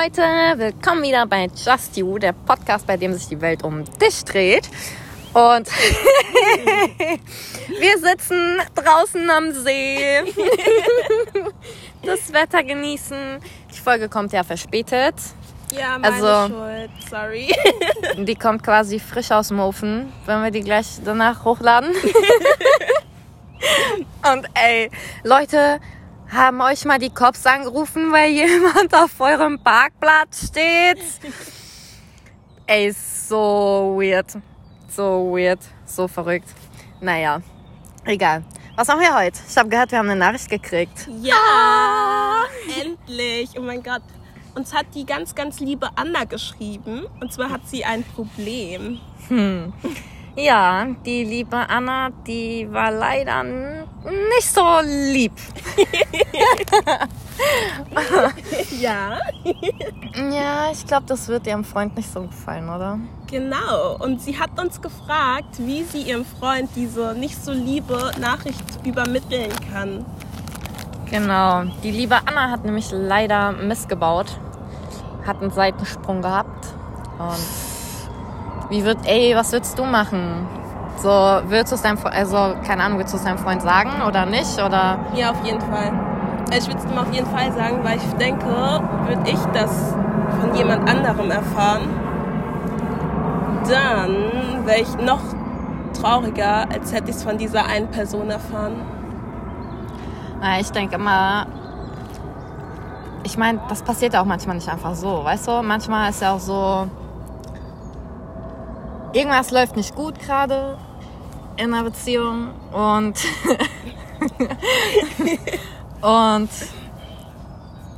Leute, willkommen wieder bei Just You, der Podcast, bei dem sich die Welt um dich dreht. Und wir sitzen draußen am See, das Wetter genießen. Die Folge kommt ja verspätet. Ja, meine Also- Schuld. Sorry. Die kommt quasi frisch aus dem Ofen, wenn wir die gleich danach hochladen. Und ey, Leute, haben euch mal die Cops angerufen, weil jemand auf eurem Parkplatz steht? Ey, so weird. So weird. So verrückt. Naja, egal. Was haben wir heute? Ich habe gehört, wir haben eine Nachricht gekriegt. Ja, endlich. Oh mein Gott. Uns hat die ganz, ganz liebe Anna geschrieben. Und zwar hat sie ein Problem. Ja, die liebe Anna, die war leider nicht so lieb. Ja. Ja, ich glaube, das wird ihrem Freund nicht so gefallen, oder? Genau. Und sie hat uns gefragt, wie sie ihrem Freund diese nicht so liebe Nachricht übermitteln kann. Genau. Die liebe Anna hat nämlich leider missgebaut. Hat einen Seitensprung gehabt. Und wie wird, ey, was würdest du machen? So, würdest du es deinem also, keine Ahnung, würdest du es deinem Freund sagen oder nicht? Oder, Ja, auf jeden Fall. Ich würde es ihm auf jeden Fall sagen, weil ich denke, würde ich das von jemand anderem erfahren, dann wäre ich noch trauriger, als hätte ich es von dieser einen Person erfahren. ich denke immer, ich meine, das passiert ja auch manchmal nicht einfach so, weißt du? Manchmal ist ja auch so, irgendwas läuft nicht gut gerade in einer Beziehung und und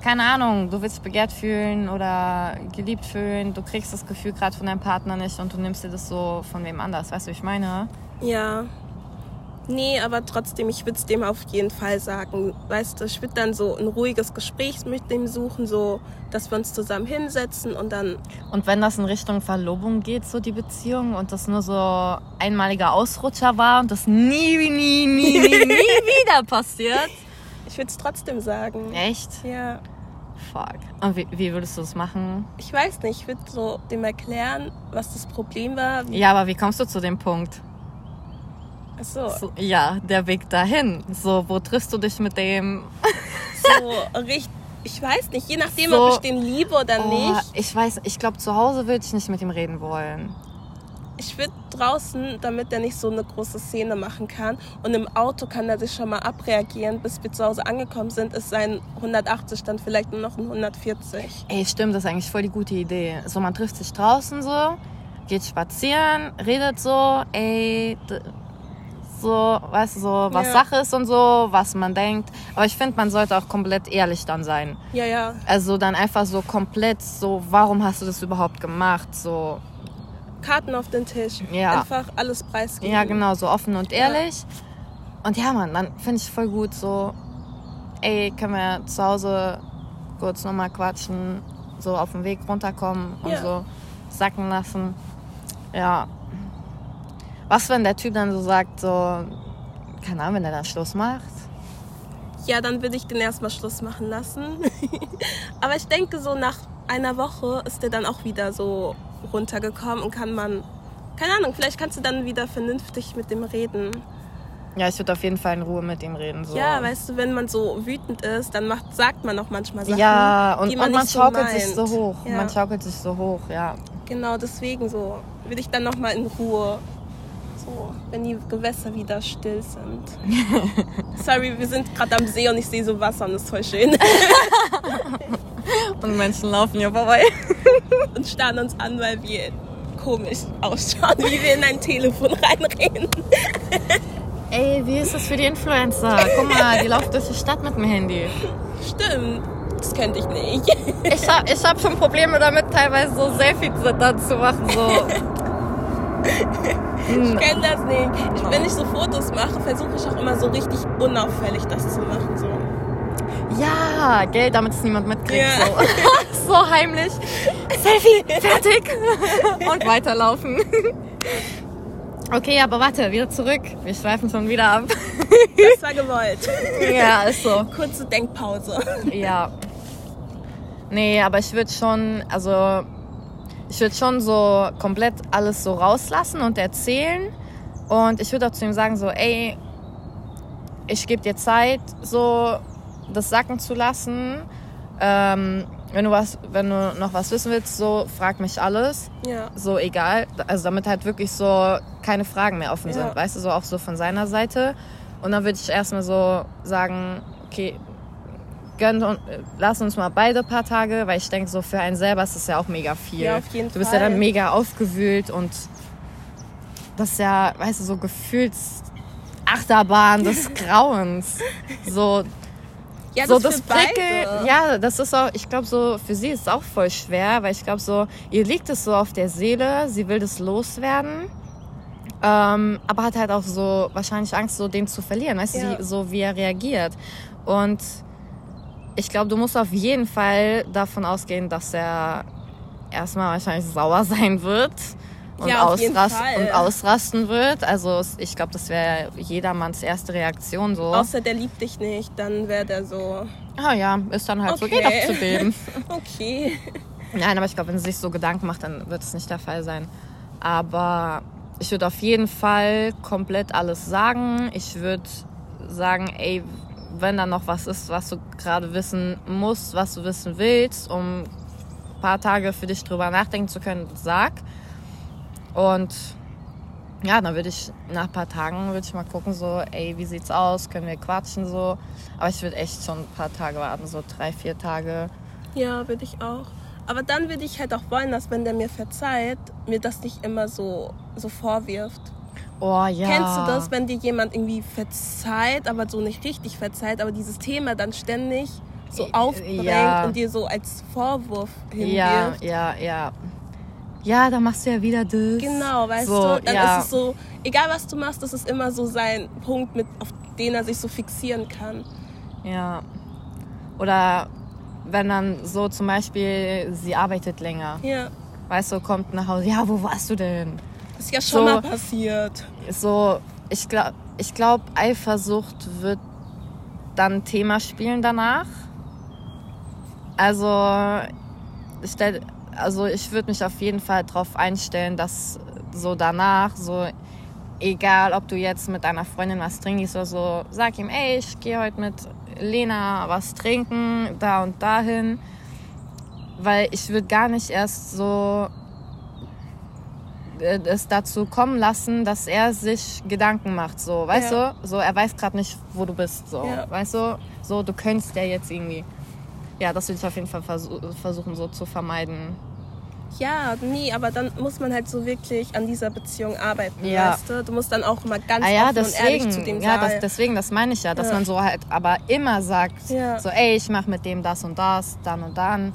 keine Ahnung, du willst begehrt fühlen oder geliebt fühlen, du kriegst das Gefühl gerade von deinem Partner nicht und du nimmst dir das so von wem anders, weißt du, wie ich meine? Ja. Nee, aber trotzdem, ich würde es dem auf jeden Fall sagen. Weißt du, ich würde dann so ein ruhiges Gespräch mit dem suchen, so, dass wir uns zusammen hinsetzen und dann, Und wenn das in Richtung Verlobung geht, so die Beziehung und das nur so einmaliger Ausrutscher war und das nie, nie, nie, nie, nie wieder passiert. ich würde es trotzdem sagen. Echt? Ja. Fuck. Und wie, wie würdest du das machen? Ich weiß nicht, ich würde so dem erklären, was das Problem war. Ja, aber wie kommst du zu dem Punkt? Ach so, So, ja, der Weg dahin. So, wo triffst du dich mit dem? so richtig. Ich weiß nicht, je nachdem, So. ob ich den liebe oder Oh, nicht. ich weiß, ich glaube, zu Hause würde ich nicht mit ihm reden wollen. Ich würde draußen, damit er nicht so eine große Szene machen kann. Und im Auto kann er sich schon mal abreagieren. Bis wir zu Hause angekommen sind, ist sein 180 dann vielleicht nur noch ein 140. Ey, stimmt, das ist eigentlich voll die gute Idee. So, man trifft sich draußen so, geht spazieren, redet so, ey, so, weißt du, so, was Ja. Sache ist und so, was man denkt. Aber ich finde, man sollte auch komplett ehrlich dann sein. Ja, ja. Also dann einfach so komplett so, warum hast du das überhaupt gemacht? So, Karten auf den Tisch. Ja. Einfach alles preisgeben. ja, genau, so offen und ehrlich. Und ja, Mann, dann finde ich voll gut so, ey, können wir zu Hause kurz nochmal quatschen, so auf dem Weg runterkommen und Ja. so sacken lassen. Ja. Was, wenn der Typ dann so sagt, so, keine Ahnung, wenn der dann Schluss macht? Ja, dann würde ich den erstmal Schluss machen lassen. Aber ich denke, so nach einer Woche ist der dann auch wieder so runtergekommen und kann man, keine Ahnung, vielleicht kannst du dann wieder vernünftig mit dem reden. Ja, ich würde auf jeden Fall in Ruhe mit ihm reden. So. Ja, weißt du, wenn man so wütend ist, dann macht, sagt man auch manchmal Sachen, Ja, und, die und man man nicht so schaukelt sich so hoch. Ja. Man schaukelt sich so hoch, ja. Genau, deswegen so würde ich dann nochmal in Ruhe, so, wenn die Gewässer wieder still sind. Sorry, wir sind gerade am See und ich sehe so Wasser und das ist voll schön. Und Menschen laufen hier vorbei. und starren uns an, weil wir komisch ausschauen, wie wir in ein Telefon reinreden. Ey, wie ist das für die Influencer? Guck mal, die laufen durch die Stadt mit dem Handy. Stimmt, das könnte ich nicht. Ich hab, ich hab schon Probleme damit, teilweise so Selfies dann zu machen. So. Ich kenne das nicht. Ich, wenn ich so Fotos mache, versuche ich auch immer so richtig unauffällig das zu machen. So. Ja, Geld, damit es niemand mitkriegt. Ja. So. so heimlich. Selfie, fertig. Und weiterlaufen. Okay, aber warte, wieder zurück. Wir schweifen schon wieder ab. Das war gewollt. Ja, ist so. Kurze Denkpause. Ja. Nee, aber ich würde schon, also ich würde schon so komplett alles so rauslassen und erzählen. Und ich würde auch zu ihm sagen, so, ey, ich gebe dir Zeit, so das sacken zu lassen. Ähm, wenn du was, wenn du noch was wissen willst, so frag mich alles. Ja. So egal. Also damit halt wirklich so keine Fragen mehr offen Ja. sind, weißt du, so auch so von seiner Seite. Und dann würde ich erstmal so sagen, okay, gönn und lass uns mal beide paar Tage, weil ich denke, so für einen selber ist das ja auch mega viel. Ja, auf jeden du bist Fall. ja dann mega aufgewühlt und das ist ja, weißt du, so Gefühls Achterbahn des Grauens. So, Ja, so das das für beide. Prickeln, ja, das ist auch, ich glaube so, für sie ist es auch voll schwer, weil ich glaube so, ihr liegt es so auf der Seele, sie will das loswerden, ähm, aber hat halt auch so wahrscheinlich Angst, so den zu verlieren, weißt du, Ja. wie, so wie er reagiert. Und ich glaube, du musst auf jeden Fall davon ausgehen, dass er erstmal wahrscheinlich sauer sein wird. Und, Ja, ausrast und ausrasten wird. Also ich glaube, das wäre jedermanns erste Reaktion so. Außer der liebt dich nicht, dann wäre der so, Ah ja, ist dann halt so, Okay. geht auch zu dem. okay. Nein, aber ich glaube, wenn sie sich so Gedanken macht, dann wird es nicht der Fall sein. Aber ich würde auf jeden Fall komplett alles sagen. Ich würde sagen, ey, wenn da noch was ist, was du gerade wissen musst, was du wissen willst, um ein paar Tage für dich drüber nachdenken zu können, sag. Und ja, dann würde ich nach ein paar Tagen würde ich mal gucken, so, ey, wie sieht's aus? Können wir quatschen so? Aber ich würde echt schon ein paar Tage warten, so drei, vier Tage. Ja, würde ich auch. Aber dann würde ich halt auch wollen, dass wenn der mir verzeiht, mir das nicht immer so, so vorwirft. Oh ja. Kennst du das, wenn dir jemand irgendwie verzeiht, aber so nicht richtig verzeiht, aber dieses Thema dann ständig so Äh, aufbringt ja. und dir so als Vorwurf Ja, hinwirft? ja, ja. Ja, dann machst du ja wieder das. Genau, weißt so, du? Dann ja. ist es so, egal was du machst, das ist immer so sein Punkt, mit, auf den er sich so fixieren kann. Ja. Oder wenn dann so zum Beispiel, sie arbeitet länger. Ja, Weißt du, kommt nach Hause. Ja, wo warst du denn? Ist ja schon So. mal passiert. So, ich glaube, ich glaub, Eifersucht wird dann Thema spielen danach. Also, ich stell, also ich würde mich auf jeden Fall darauf einstellen, dass so danach, so egal ob du jetzt mit deiner Freundin was trinkst oder so, sag ihm, ey, ich gehe heute mit Lena was trinken, da und dahin. Weil ich würde gar nicht erst so es dazu kommen lassen, dass er sich Gedanken macht, so, weißt Ja. du? So, er weiß gerade nicht, wo du bist, so, Ja. weißt du? So, du könntest ja jetzt irgendwie. Ja, das will ich auf jeden Fall versu versuchen, so zu vermeiden. Ja, nee, aber dann muss man halt so wirklich an dieser Beziehung arbeiten, Ja. weißt du? Du musst dann auch mal ganz Ah ja, offen und ehrlich zu deswegen, dem ja, sagen. deswegen, das meine ich ja, dass Ja. man so halt aber immer sagt, Ja. so, ey, ich mache mit dem das und das, dann und dann.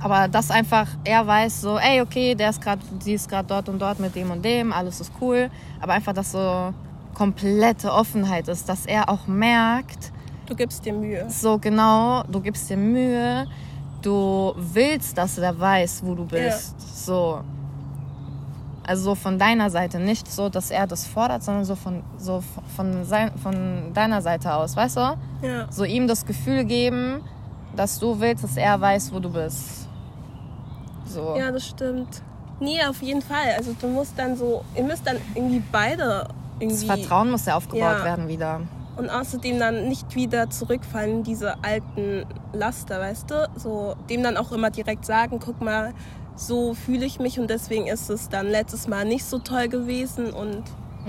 Aber dass einfach er weiß, so, ey, okay, der ist gerade, sie ist gerade dort und dort mit dem und dem, alles ist cool. Aber einfach, dass so komplette Offenheit ist, dass er auch merkt, Du gibst dir Mühe. so genau, du gibst dir Mühe, du willst, dass er weiß, wo du bist. So. Also so von deiner Seite, nicht so, dass er das fordert, sondern so von, so von, sein, von deiner Seite aus, weißt du? Ja. So ihm das Gefühl geben, dass du willst, dass er weiß, wo du bist. So. ja, das stimmt. Nee, auf jeden Fall. Also du musst dann so, ihr müsst dann irgendwie beide das irgendwie... Vertrauen muss ja aufgebaut Ja. werden wieder. Und außerdem dann nicht wieder zurückfallen in diese alten Laster, weißt du? So dem dann auch immer direkt sagen, guck mal, so fühle ich mich und deswegen ist es dann letztes Mal nicht so toll gewesen und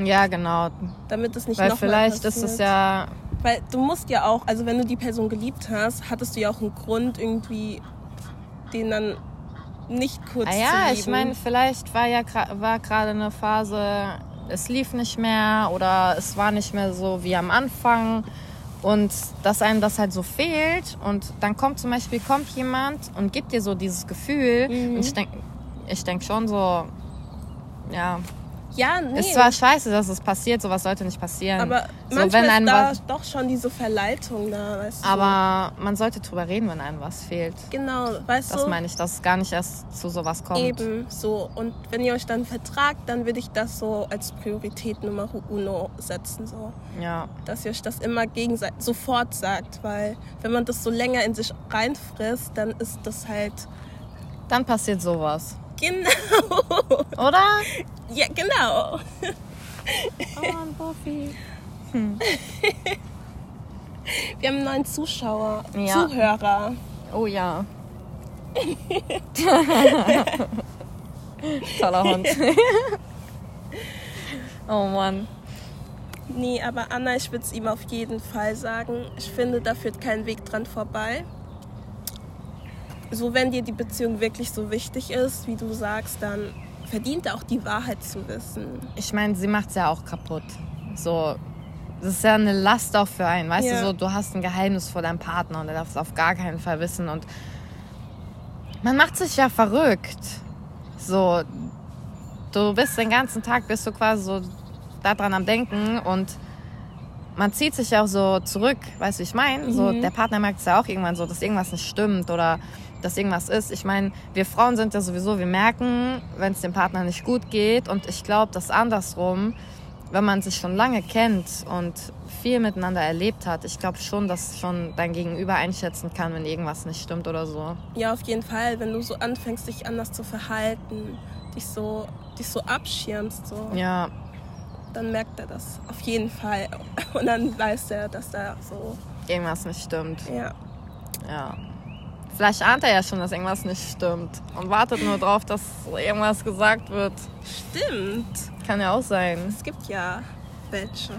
Ja, genau. damit es nicht Weil noch vielleicht mal ist passiert. es ja Weil du musst ja auch, also wenn du die Person geliebt hast, hattest du ja auch einen Grund irgendwie, den dann nicht kurz Ah zu ja, lieben. ich meine, vielleicht war ja war gerade eine Phase, es lief nicht mehr oder es war nicht mehr so wie am Anfang und dass einem das halt so fehlt und dann kommt zum Beispiel kommt jemand und gibt dir so dieses Gefühl Mhm. und ich denke ich denk schon so, ja, Ja, nee. Ist zwar scheiße, dass es passiert, sowas sollte nicht passieren. aber so, manchmal wenn einem ist da was, doch schon diese Verleitung da, weißt du. aber man sollte drüber reden, wenn einem was fehlt. Genau, weißt Das du. meine ich, dass es gar nicht erst zu sowas kommt. Eben so. Und wenn ihr euch dann vertragt, dann würde ich das so als Priorität Nummer uno setzen. So. Ja. Dass ihr euch das immer gegenseitig sofort sagt. Weil wenn man das so länger in sich reinfrisst, dann ist das halt. Dann passiert sowas. Genau. Oder? ja, genau. Oh, Buffy. Wir haben einen neuen Zuschauer, Ja. Zuhörer. Oh ja. Toller Hund. oh Mann. Nee, aber Anna, ich würde es ihm auf jeden Fall sagen. Ich finde, da führt kein Weg dran vorbei. So, wenn dir die Beziehung wirklich so wichtig ist, wie du sagst, dann verdient er auch die Wahrheit zu wissen. Ich meine, sie macht es ja auch kaputt. So, das ist ja eine Last auch für einen. Weißt Ja. du, so, du hast ein Geheimnis vor deinem Partner und er darf es auf gar keinen Fall wissen. Und man macht sich ja verrückt. So, du bist den ganzen Tag, bist du quasi so daran am Denken und man zieht sich ja auch so zurück, weißt du, wie ich meine? So, Mhm. der Partner merkt es ja auch irgendwann so, dass irgendwas nicht stimmt oder dass irgendwas ist. Ich meine, wir Frauen sind ja sowieso, wir merken, wenn es dem Partner nicht gut geht und ich glaube, dass andersrum, wenn man sich schon lange kennt und viel miteinander erlebt hat, ich glaube schon, dass schon dein Gegenüber einschätzen kann, wenn irgendwas nicht stimmt oder so. Ja, auf jeden Fall, wenn du so anfängst, dich anders zu verhalten, dich so, dich so abschirmst, so, Ja, dann merkt er das auf jeden Fall. Und dann weiß er, dass da so, irgendwas nicht stimmt. ja. Ja. Vielleicht ahnt er ja schon, dass irgendwas nicht stimmt und wartet nur drauf, dass irgendwas gesagt wird. Stimmt. Kann ja auch sein. Es gibt ja welche.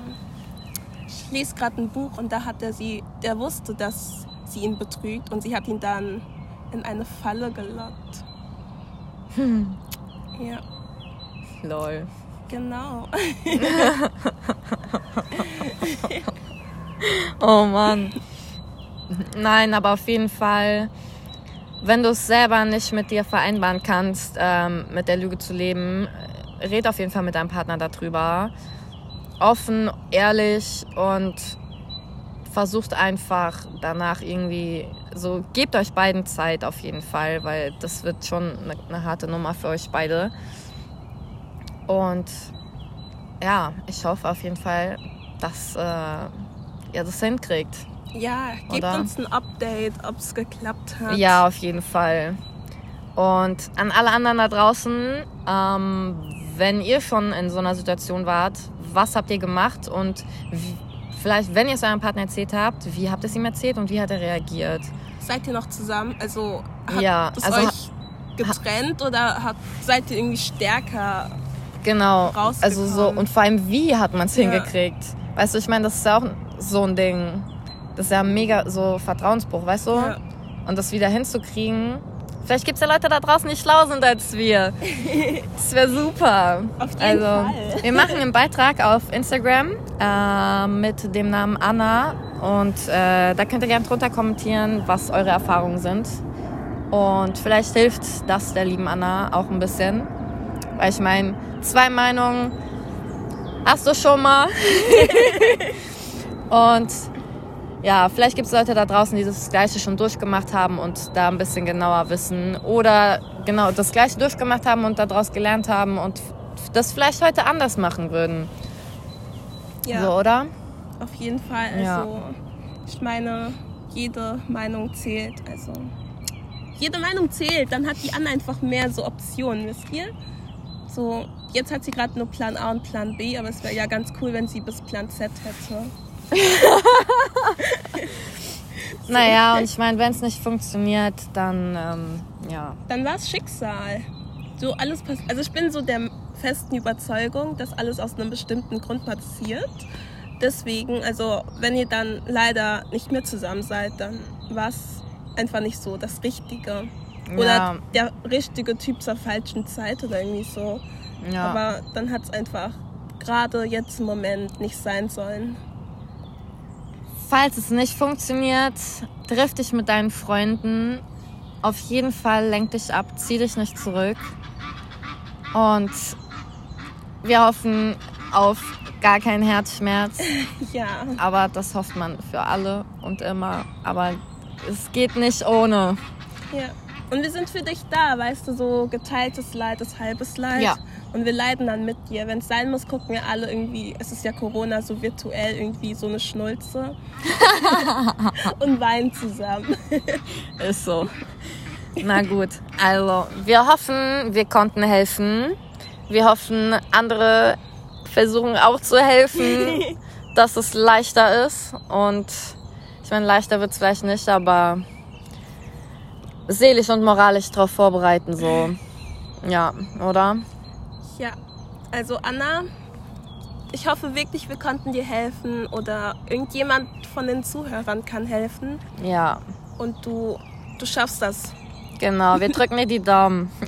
Ich lese gerade ein Buch und da hat er sie, der wusste, dass sie ihn betrügt und sie hat ihn dann in eine Falle gelockt. Ja, Lol. genau. Oh Mann. Nein, aber auf jeden Fall, wenn du es selber nicht mit dir vereinbaren kannst, ähm, mit der Lüge zu leben, red auf jeden Fall mit deinem Partner darüber. Offen, ehrlich und versucht einfach danach irgendwie so, gebt euch beiden Zeit auf jeden Fall, weil das wird schon eine, eine harte Nummer für euch beide. Und ja, ich hoffe auf jeden Fall, dass äh, ihr das hinkriegt. Ja, gebt Oder? uns ein Update, ob es geklappt hat. Ja, auf jeden Fall. Und an alle anderen da draußen, ähm, wenn ihr schon in so einer Situation wart, was habt ihr gemacht und wie, vielleicht, wenn ihr es eurem Partner erzählt habt, wie habt ihr es ihm erzählt und wie hat er reagiert? Seid ihr noch zusammen? Also hat Ja, es also euch getrennt oder hat, seid ihr irgendwie stärker? Genau. Also so, und vor allem, wie hat man es Ja. hingekriegt? Weißt du, ich meine, das ist auch so ein Ding. Das ist ja mega so Vertrauensbruch, weißt du? Ja. Und das wieder hinzukriegen. Vielleicht gibt es ja Leute da draußen, die schlau sind als wir. Das wäre super. Auf jeden also, Fall. Wir machen einen Beitrag auf Instagram äh, mit dem Namen Anna. Und äh, da könnt ihr gerne drunter kommentieren, was eure Erfahrungen sind. Und vielleicht hilft das der lieben Anna auch ein bisschen. Weil ich meine, zwei Meinungen hast du schon mal. Und ja, vielleicht gibt es Leute da draußen, die das Gleiche schon durchgemacht haben und da ein bisschen genauer wissen. Oder genau das Gleiche durchgemacht haben und daraus gelernt haben und das vielleicht heute anders machen würden. Ja, So, oder? auf jeden Fall. Also, Ja. ich meine, jede Meinung zählt. Also, jede Meinung zählt. Dann hat die Anna einfach mehr so Optionen, wisst ihr? So, jetzt hat sie gerade nur Plan A und Plan B, aber es wäre ja ganz cool, wenn sie bis Plan Z hätte. Naja, und ich meine, wenn es nicht funktioniert, dann ähm, ja. Dann war es Schicksal. So alles pass Also ich bin so der festen Überzeugung, dass alles aus einem bestimmten Grund passiert. Deswegen, also wenn ihr dann leider nicht mehr zusammen seid, dann war es einfach nicht so das Richtige. Oder Ja. der richtige Typ zur falschen Zeit oder irgendwie so. ja. Aber dann hat es einfach gerade jetzt im Moment nicht sein sollen. Falls es nicht funktioniert, triff dich mit deinen Freunden. Auf jeden Fall lenk dich ab, zieh dich nicht zurück. Und Wir hoffen auf gar keinen Herzschmerz. Ja. Aber das hofft man für alle und immer. Aber es geht nicht ohne. Ja. Und wir sind für dich da, weißt du, so geteiltes Leid ist halbes Leid. Ja. Und wir leiden dann mit dir. Wenn es sein muss, gucken wir alle irgendwie, es ist ja Corona, so virtuell irgendwie so eine Schnulze. und weinen zusammen. Ist so. Na gut, also wir hoffen, wir konnten helfen. Wir hoffen, andere versuchen auch zu helfen, dass es leichter ist. Und ich meine, leichter wird es vielleicht nicht, aber seelisch und moralisch darauf vorbereiten, so. Ja, oder? Ja, also Anna, ich hoffe wirklich, wir konnten dir helfen oder irgendjemand von den Zuhörern kann helfen Ja, und du, du schaffst das. genau. Wir drücken dir die Daumen.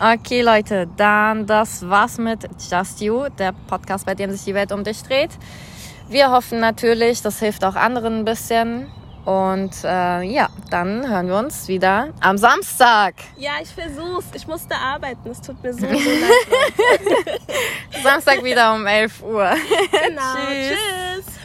Okay, Leute, dann das war's mit Just You, der Podcast, bei dem sich die Welt um dich dreht. Wir hoffen natürlich, das hilft auch anderen ein bisschen. Und äh, ja, dann hören wir uns wieder am Samstag. Ja, ich versuch's. Ich musste arbeiten. Es tut mir so, so leid. Samstag wieder um 11 Uhr. Genau. Tschüss. Tschüss.